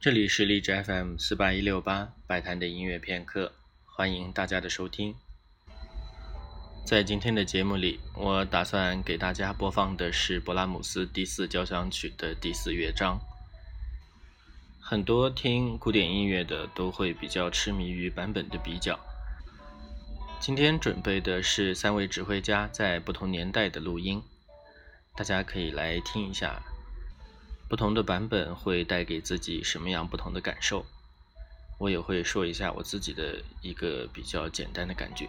这里是荔枝 FM 四八一六八摆摊的音乐片刻，欢迎大家的收听。在今天的节目里，我打算给大家播放的是勃拉姆斯第四交响曲的第四乐章。很多听古典音乐的都会比较痴迷于版本的比较。今天准备的是三位指挥家在不同年代的录音，大家可以来听一下，不同的版本会带给自己什么样不同的感受。我也会说一下我自己的一个比较简单的感觉。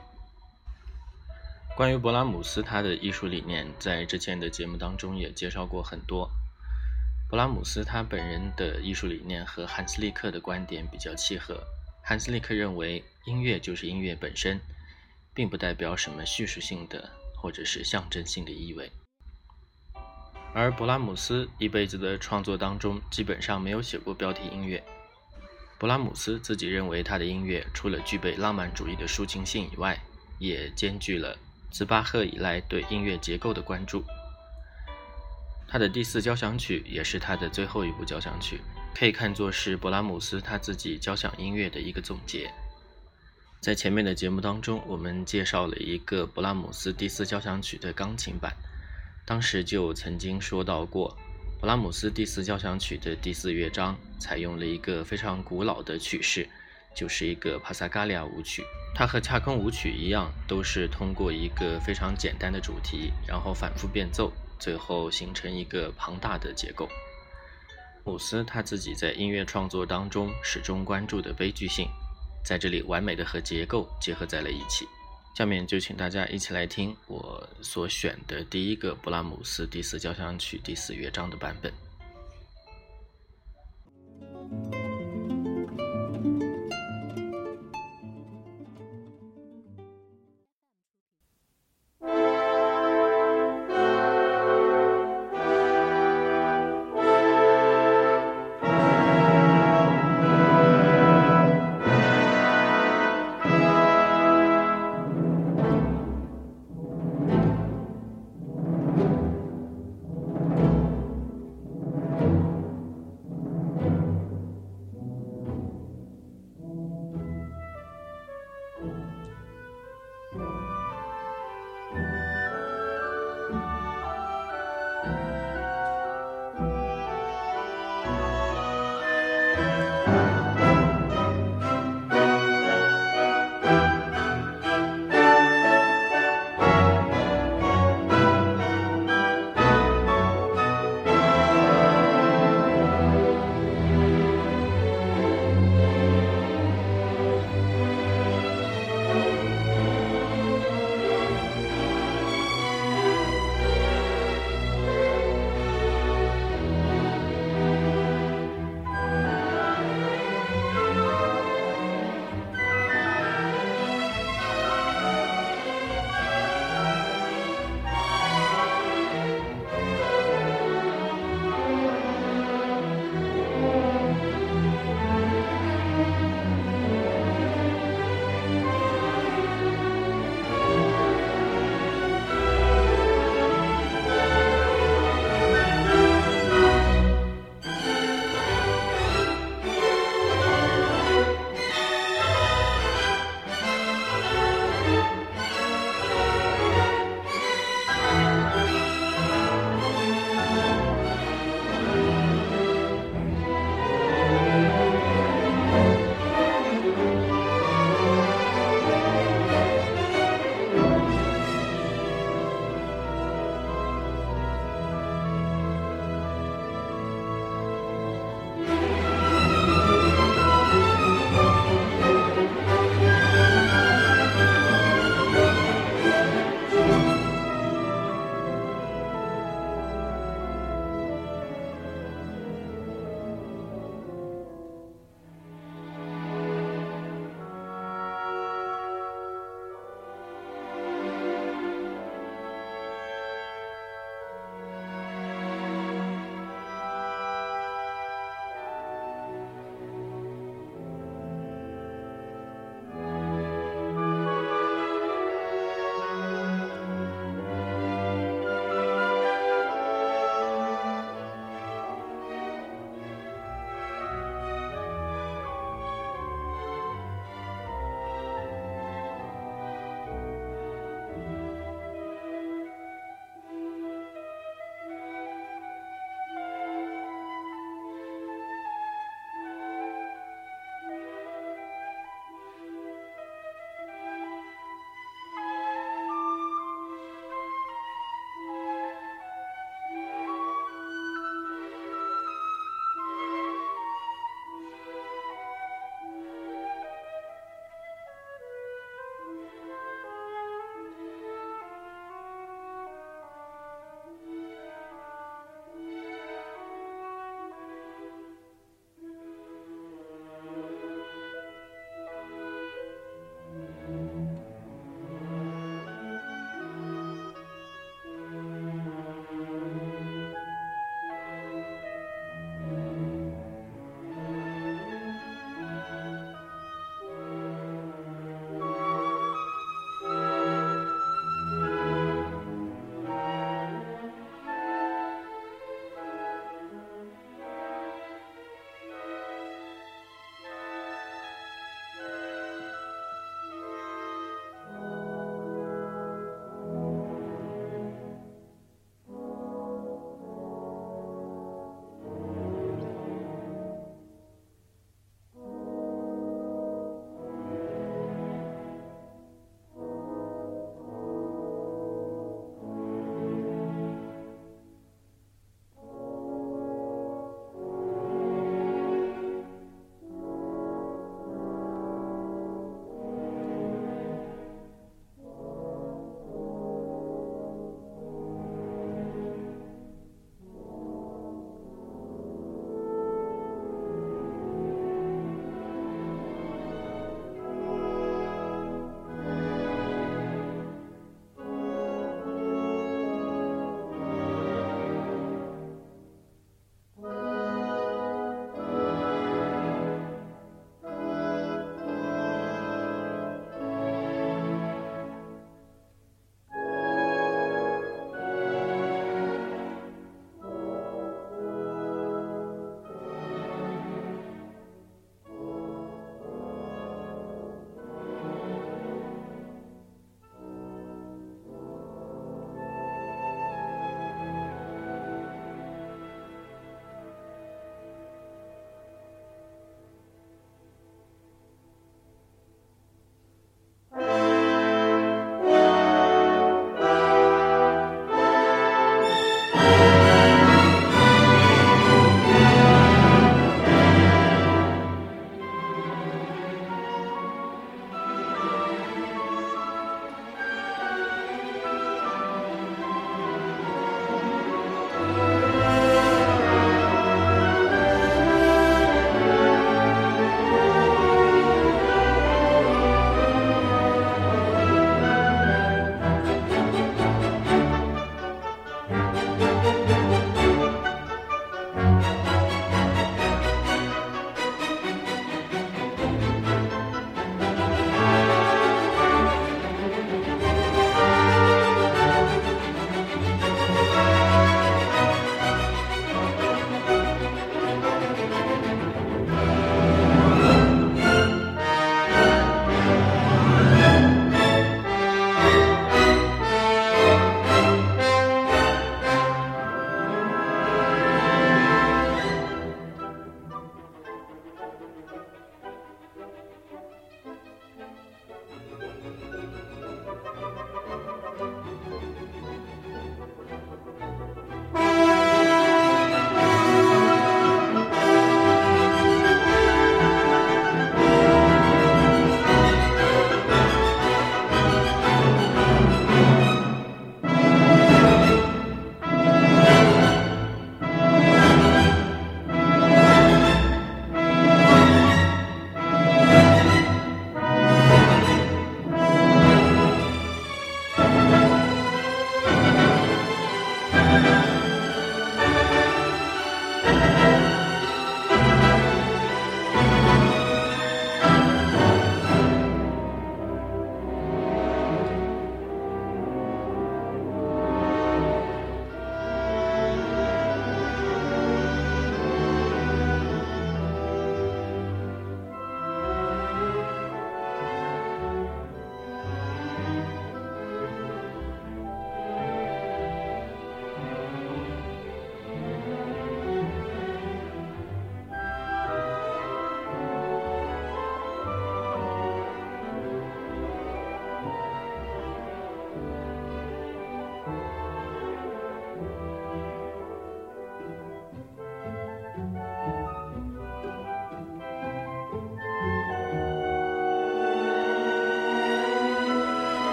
关于勃拉姆斯他的艺术理念，在之前的节目当中也介绍过很多。勃拉姆斯他本人的艺术理念和汉斯利克的观点比较契合。汉斯利克认为，音乐就是音乐本身，并不代表什么叙述性的或者是象征性的意味。而勃拉姆斯一辈子的创作当中，基本上没有写过标题音乐。勃拉姆斯自己认为，他的音乐除了具备浪漫主义的抒情性以外，也兼具了自巴赫以来对音乐结构的关注。他的第四交响曲也是他的最后一部交响曲，可以看作是勃拉姆斯他自己交响音乐的一个总结。在前面的节目当中，我们介绍了一个勃拉姆斯第四交响曲的钢琴版，当时就曾经说到过，勃拉姆斯第四交响曲的第四乐章采用了一个非常古老的曲式，就是一个帕萨加利亚舞曲。它和恰空舞曲一样，都是通过一个非常简单的主题，然后反复变奏。最后形成一个庞大的结构。姆斯他自己在音乐创作当中始终关注的悲剧性，在这里完美的和结构结合在了一起。下面就请大家一起来听我所选的第一个勃拉姆斯第四交响曲第四乐章的版本。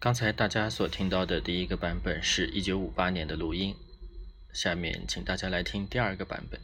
刚才大家所听到的第一个版本是一九五八年的录音，下面请大家来听第二个版本。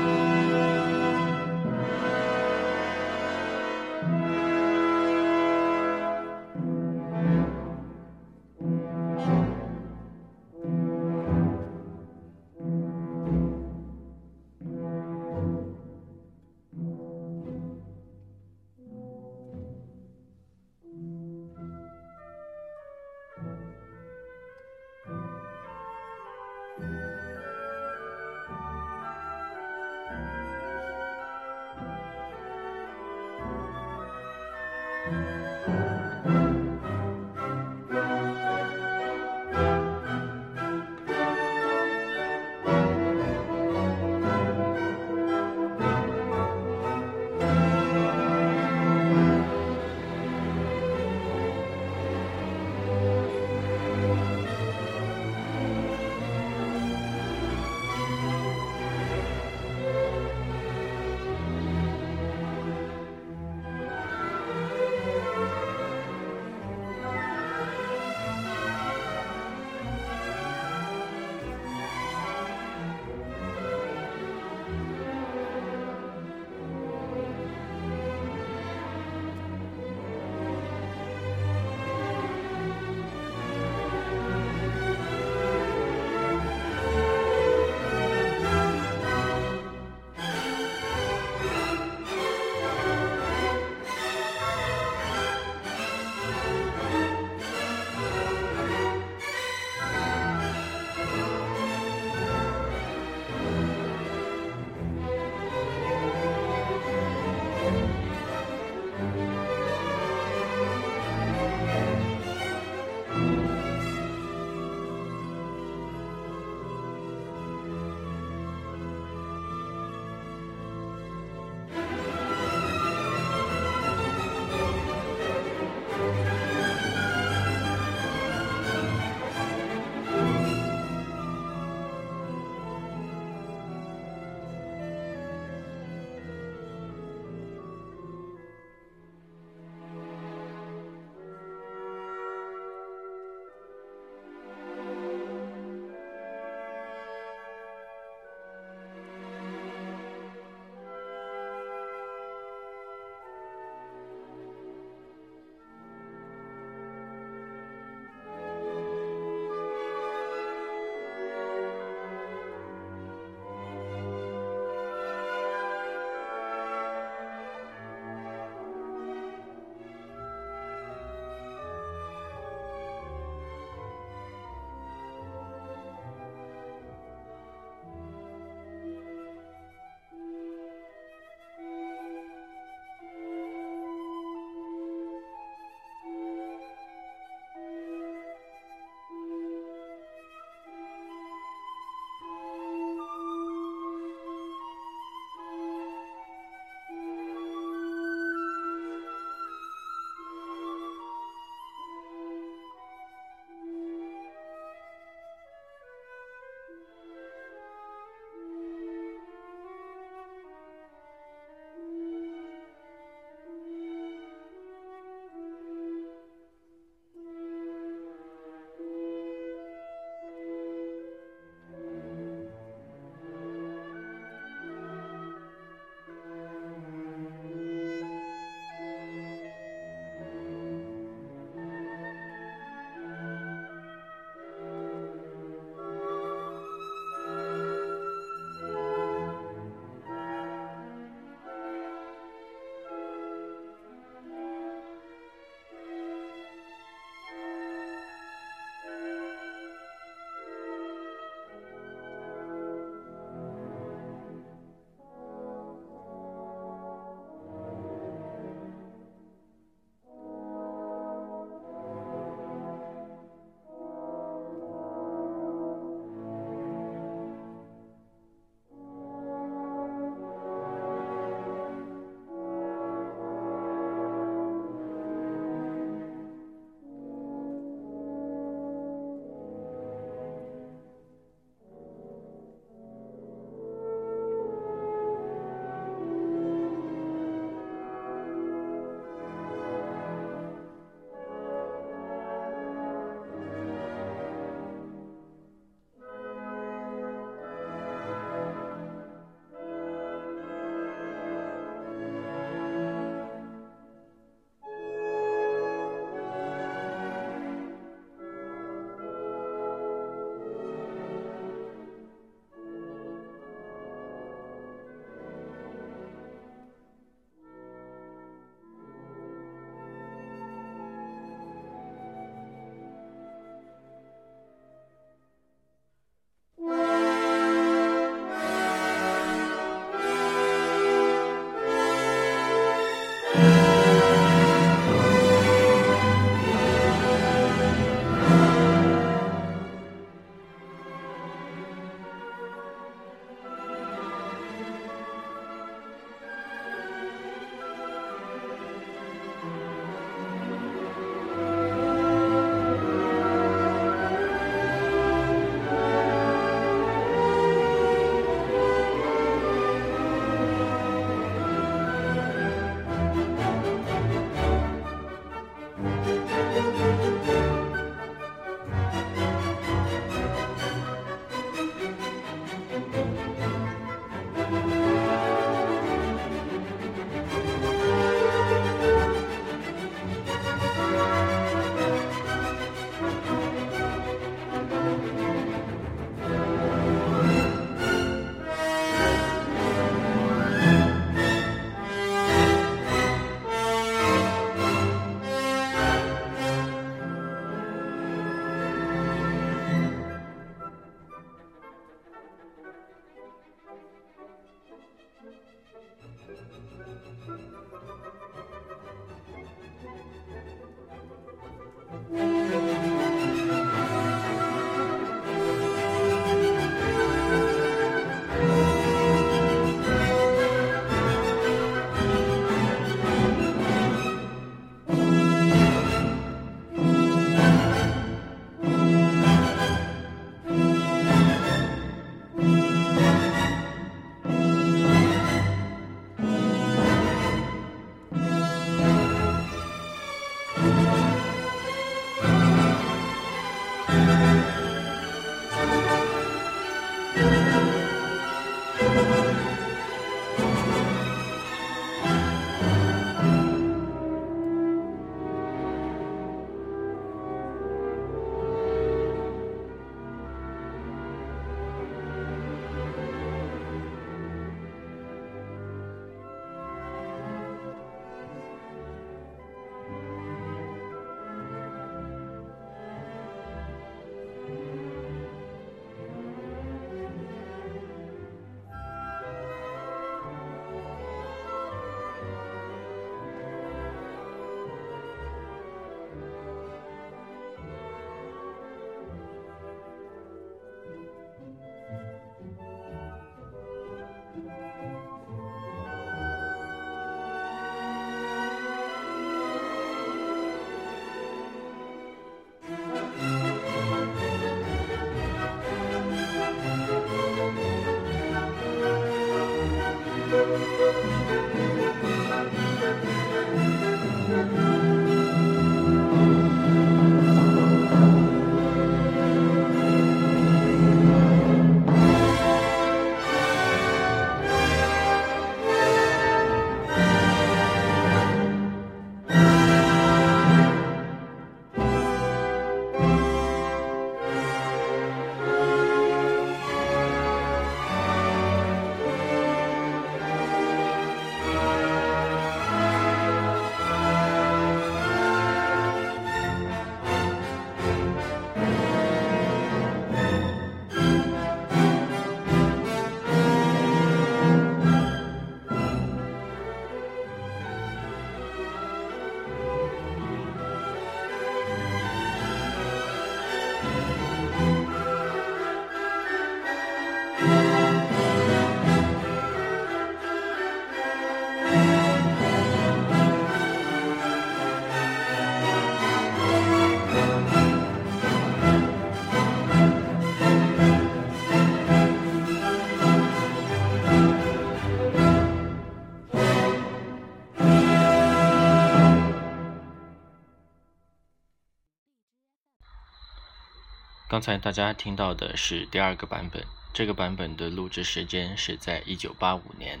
刚才大家听到的是第二个版本，这个版本的录制时间是在一九八五年。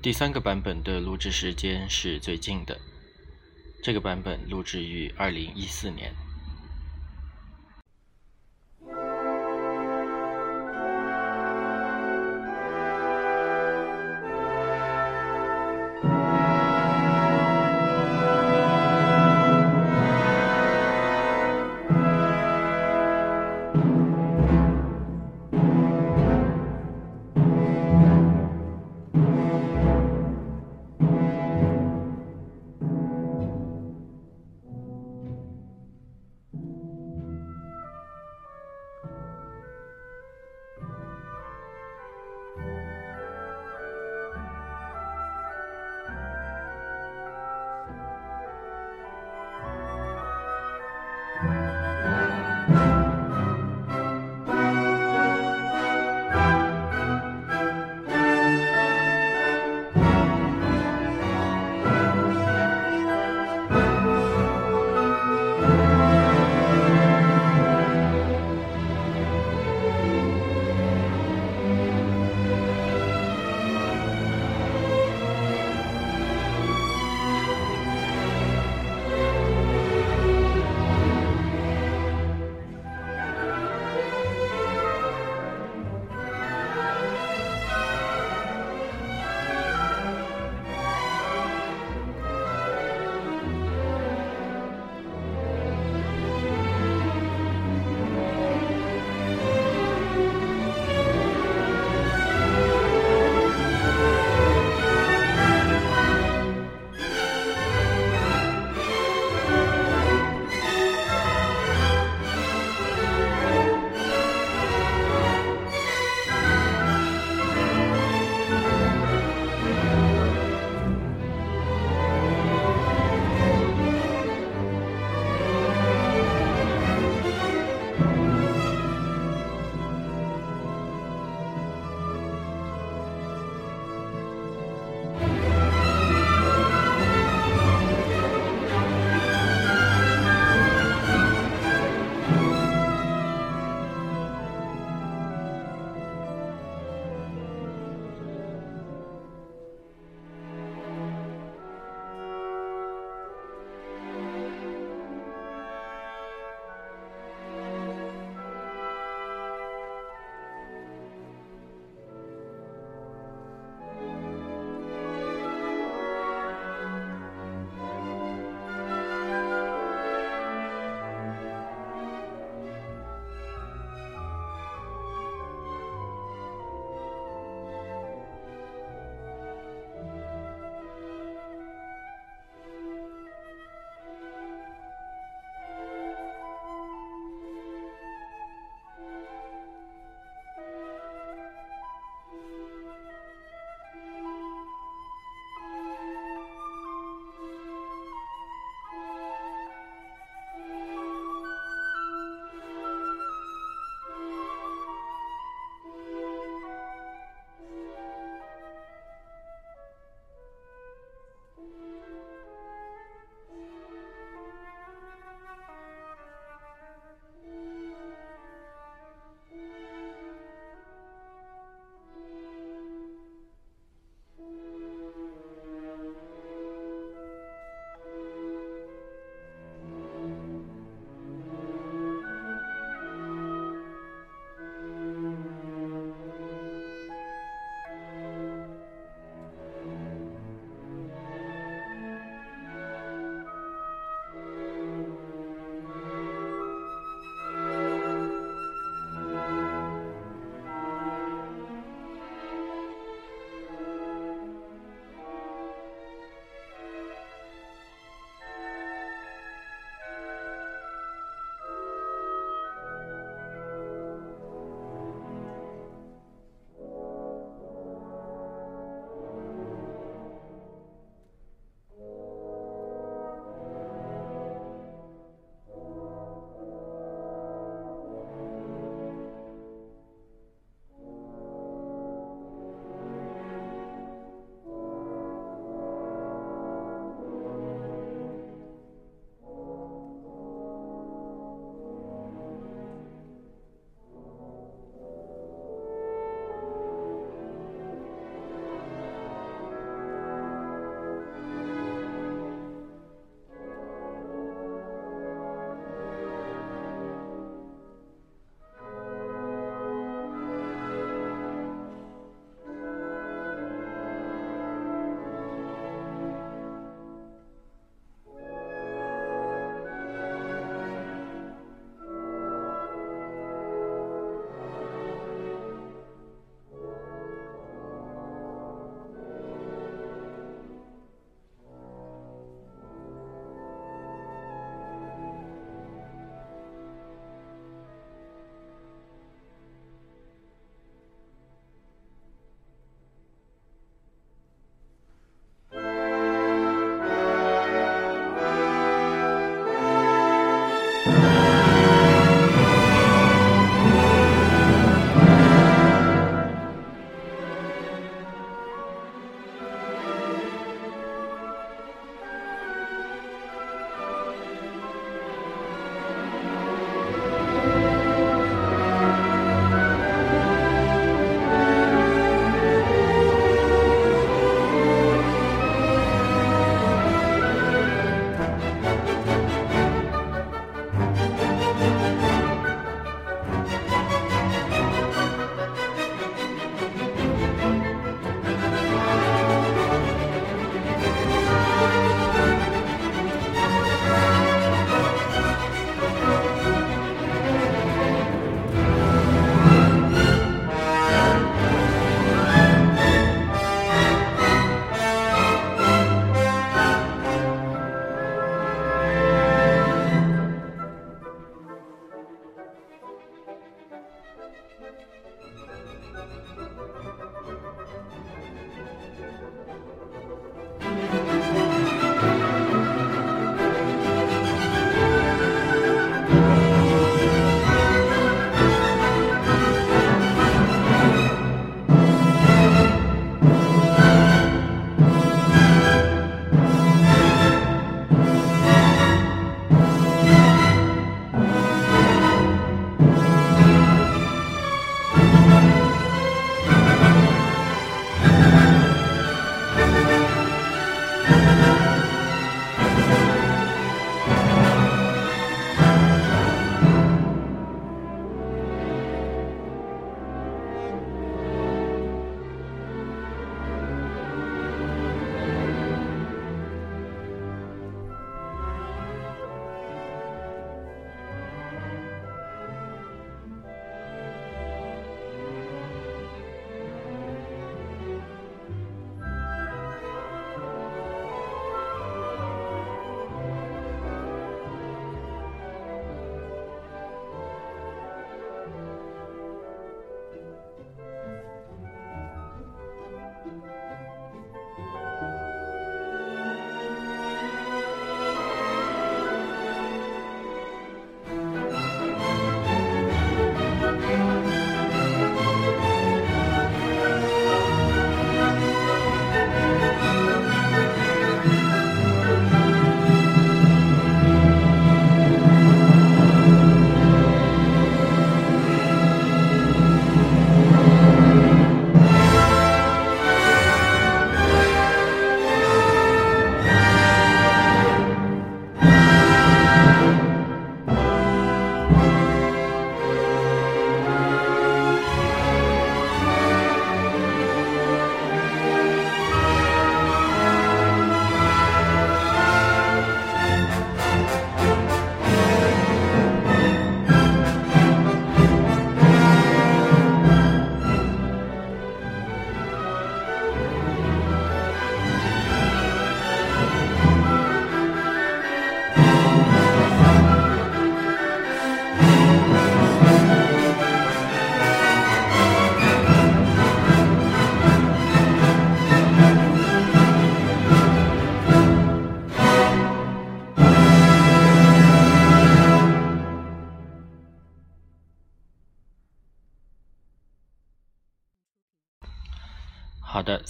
第三个版本的录制时间是最近的，这个版本录制于二零一四年。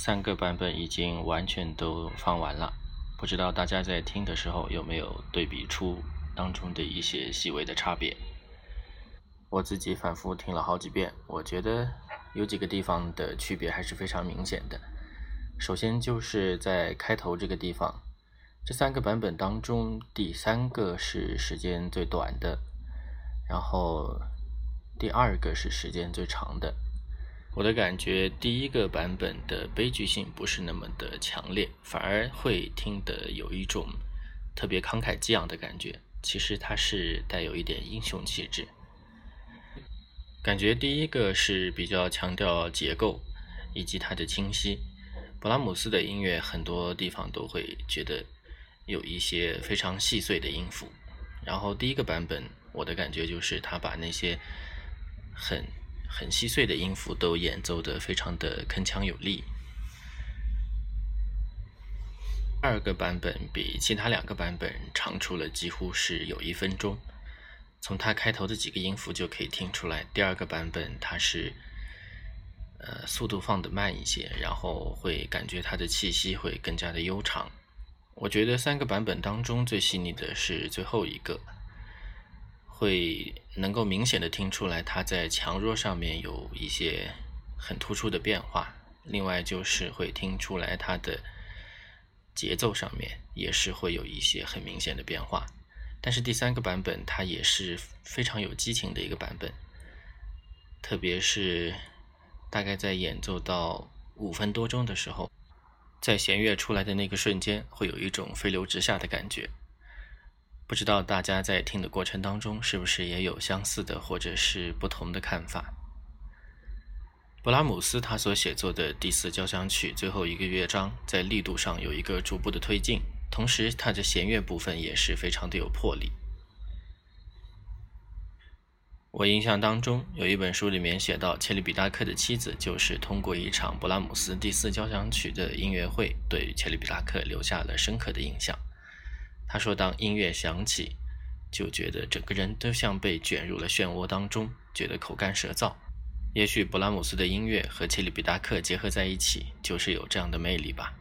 三个版本已经完全都放完了，不知道大家在听的时候有没有对比出当中的一些细微的差别？我自己反复听了好几遍，我觉得有几个地方的区别还是非常明显的。首先就是在开头这个地方，这三个版本当中，第三个是时间最短的，然后第二个是时间最长的。我的感觉，第一个版本的悲剧性不是那么的强烈，反而会听得有一种特别慷慨激昂的感觉。其实它是带有一点英雄气质。感觉第一个是比较强调结构以及它的清晰。勃拉姆斯的音乐很多地方都会觉得有一些非常细碎的音符，然后第一个版本我的感觉就是他把那些很。很细碎的音符都演奏得非常的铿锵有力。二个版本比其他两个版本长出了几乎是有一分钟，从它开头的几个音符就可以听出来，第二个版本它是呃速度放得慢一些，然后会感觉它的气息会更加的悠长。我觉得三个版本当中最细腻的是最后一个。会能够明显的听出来，它在强弱上面有一些很突出的变化。另外就是会听出来它的节奏上面也是会有一些很明显的变化。但是第三个版本它也是非常有激情的一个版本，特别是大概在演奏到五分多钟的时候，在弦乐出来的那个瞬间，会有一种飞流直下的感觉。不知道大家在听的过程当中是不是也有相似的或者是不同的看法？勃拉姆斯他所写作的第四交响曲最后一个乐章在力度上有一个逐步的推进，同时它的弦乐部分也是非常的有魄力。我印象当中有一本书里面写到，切里比达克的妻子就是通过一场勃拉姆斯第四交响曲的音乐会，对切里比达克留下了深刻的印象。他说：“当音乐响起，就觉得整个人都像被卷入了漩涡当中，觉得口干舌燥。也许勃拉姆斯的音乐和切里比达克结合在一起，就是有这样的魅力吧。”